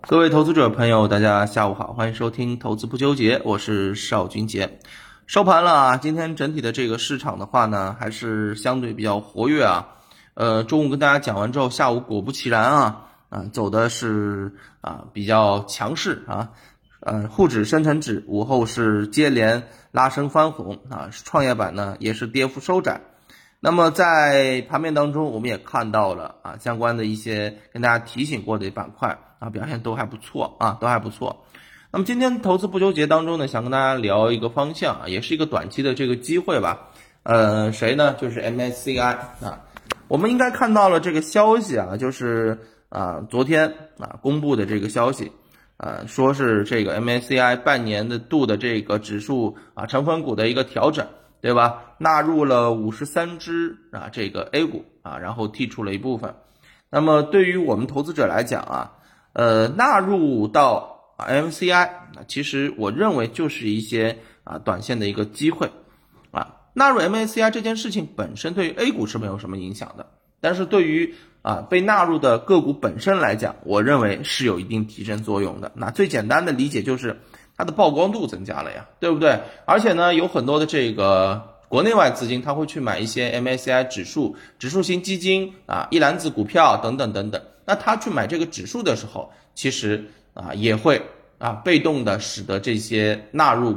各位投资者朋友，大家下午好，欢迎收听投资不纠结，我是邵军杰。收盘了啊，今天整体的这个市场的话呢，还是相对比较活跃啊。呃，中午跟大家讲完之后，下午果不其然啊，啊，走的是啊比较强势啊。呃，沪指、深成指午后是接连拉升翻红啊，创业板呢也是跌幅收窄。那么在盘面当中，我们也看到了啊相关的一些跟大家提醒过的板块啊表现都还不错啊，都还不错。那么今天投资不纠结当中呢，想跟大家聊一个方向啊，也是一个短期的这个机会吧。呃，谁呢？就是 MSCI 啊。我们应该看到了这个消息啊，就是啊昨天啊公布的这个消息，啊说是这个 MSCI 半年的度的这个指数啊成分股的一个调整。对吧？纳入了五十三只啊，这个 A 股啊，然后剔除了一部分。那么对于我们投资者来讲啊，呃，纳入到 MCI，其实我认为就是一些啊短线的一个机会啊。纳入 M A C I 这件事情本身对于 A 股是没有什么影响的，但是对于啊被纳入的个股本身来讲，我认为是有一定提升作用的。那最简单的理解就是。它的曝光度增加了呀，对不对？而且呢，有很多的这个国内外资金，他会去买一些 MSCI 指数、指数型基金啊、一篮子股票等等等等。那他去买这个指数的时候，其实啊也会啊被动的使得这些纳入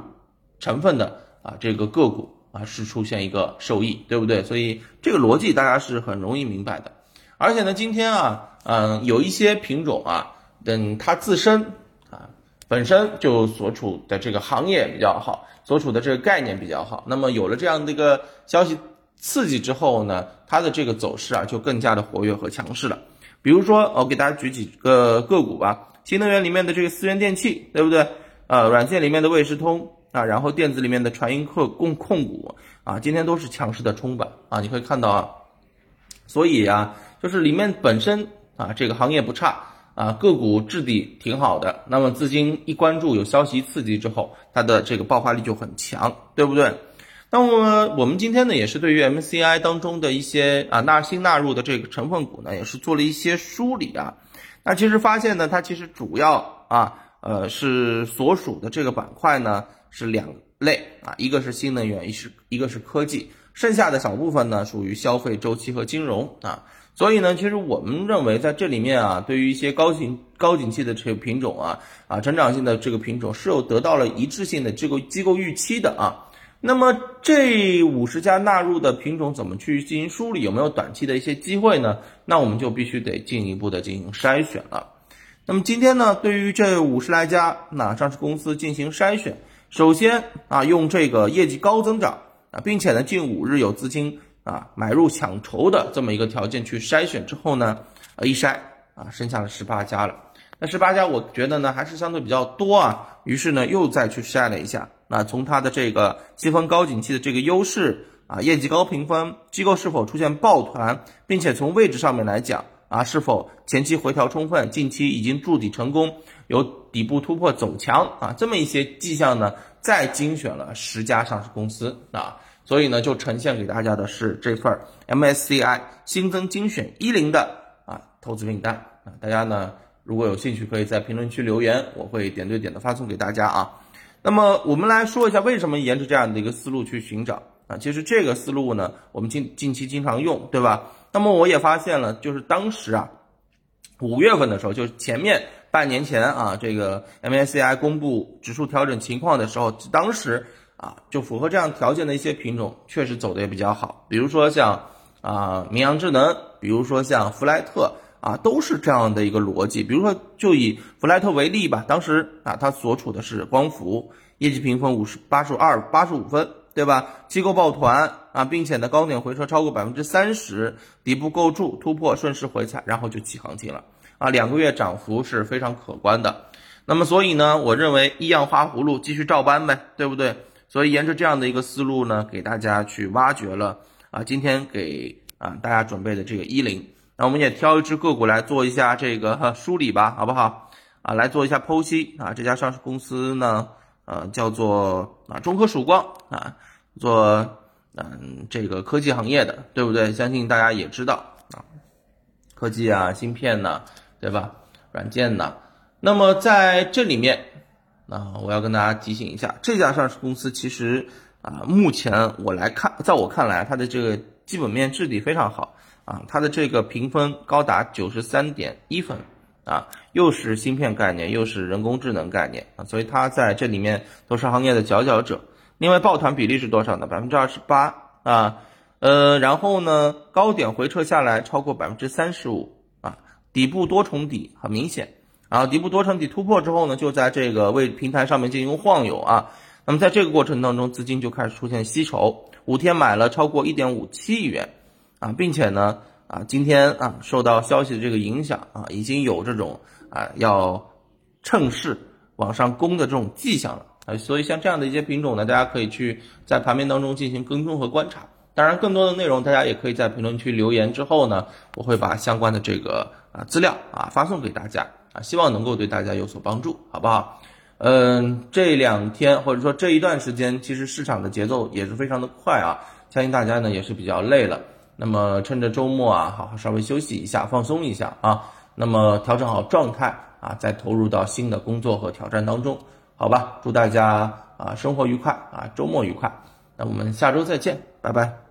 成分的啊这个个股啊是出现一个受益，对不对？所以这个逻辑大家是很容易明白的。而且呢，今天啊，嗯，有一些品种啊，等它自身啊。本身就所处的这个行业比较好，所处的这个概念比较好，那么有了这样的一个消息刺激之后呢，它的这个走势啊就更加的活跃和强势了。比如说，我给大家举几个个股吧，新能源里面的这个思源电器，对不对？呃，软件里面的卫士通啊，然后电子里面的传音控控控股啊，今天都是强势的冲板啊，你可以看到啊，所以啊，就是里面本身啊这个行业不差。啊，个股质地挺好的，那么资金一关注，有消息刺激之后，它的这个爆发力就很强，对不对？那么我们今天呢，也是对于 MCI 当中的一些啊纳新纳入的这个成分股呢，也是做了一些梳理啊。那其实发现呢，它其实主要啊，呃，是所属的这个板块呢是两类啊，一个是新能源，一是一个是科技，剩下的小部分呢属于消费周期和金融啊。所以呢，其实我们认为在这里面啊，对于一些高景高景气的这个品种啊，啊，成长性的这个品种是有得到了一致性的这个机构预期的啊。那么这五十家纳入的品种怎么去进行梳理？有没有短期的一些机会呢？那我们就必须得进一步的进行筛选了。那么今天呢，对于这五十来家那上市公司进行筛选，首先啊，用这个业绩高增长啊，并且呢，近五日有资金。啊，买入抢筹的这么一个条件去筛选之后呢，呃，一筛啊，剩下了十八家了。那十八家，我觉得呢还是相对比较多啊。于是呢，又再去筛了一下。那从它的这个积分高景气的这个优势啊，业绩高评分，机构是否出现抱团，并且从位置上面来讲啊，是否前期回调充分，近期已经筑底成功，有底部突破走强啊，这么一些迹象呢，再精选了十家上市公司啊。所以呢，就呈现给大家的是这份 MSCI 新增精选一零的啊投资名单啊，大家呢如果有兴趣，可以在评论区留言，我会点对点的发送给大家啊。那么我们来说一下为什么沿着这样的一个思路去寻找啊，其实这个思路呢，我们近近期经常用，对吧？那么我也发现了，就是当时啊，五月份的时候，就是前面半年前啊，这个 MSCI 公布指数调整情况的时候，当时。啊，就符合这样条件的一些品种，确实走的也比较好。比如说像啊明阳智能，比如说像弗莱特啊，都是这样的一个逻辑。比如说就以弗莱特为例吧，当时啊它所处的是光伏，业绩评分五十八十二八十五分，对吧？机构抱团啊，并且呢高点回撤超过百分之三十，底部构筑突破顺势回踩，然后就起行情了啊，两个月涨幅是非常可观的。那么所以呢，我认为一样花葫芦继续照搬呗，对不对？所以沿着这样的一个思路呢，给大家去挖掘了啊，今天给啊大家准备的这个一零，那我们也挑一只个股来做一下这个梳理吧，好不好？啊，来做一下剖析啊，这家上市公司呢，呃，叫做啊中科曙光啊，做嗯这个科技行业的，对不对？相信大家也知道啊，科技啊，芯片呐，对吧？软件呐，那么在这里面，啊，我要跟大家提醒一下，这家上市公司其实啊，目前我来看，在我看来，它的这个基本面质地非常好啊，它的这个评分高达九十三点一分啊，又是芯片概念，又是人工智能概念啊，所以它在这里面都是行业的佼佼者。另外，抱团比例是多少呢？百分之二十八啊，呃，然后呢，高点回撤下来超过百分之三十五啊，底部多重底很明显，然后底部多重底突破之后呢，就在这个位平台上面进行晃悠啊，那么在这个过程当中，资金就开始出现吸筹，五天买了超过一点五七亿元啊，并且呢，啊，今天啊，受到消息的这个影响啊，已经有这种啊要趁势往上攻的这种迹象了。啊，所以像这样的一些品种呢，大家可以去在盘面当中进行跟踪和观察。当然，更多的内容大家也可以在评论区留言之后呢，我会把相关的这个啊资料啊发送给大家啊，希望能够对大家有所帮助，好不好？嗯，这两天或者说这一段时间，其实市场的节奏也是非常的快啊，相信大家呢也是比较累了。那么趁着周末啊，好好稍微休息一下，放松一下啊，那么调整好状态啊，再投入到新的工作和挑战当中。好吧，祝大家啊生活愉快啊，周末愉快。那我们下周再见，拜拜。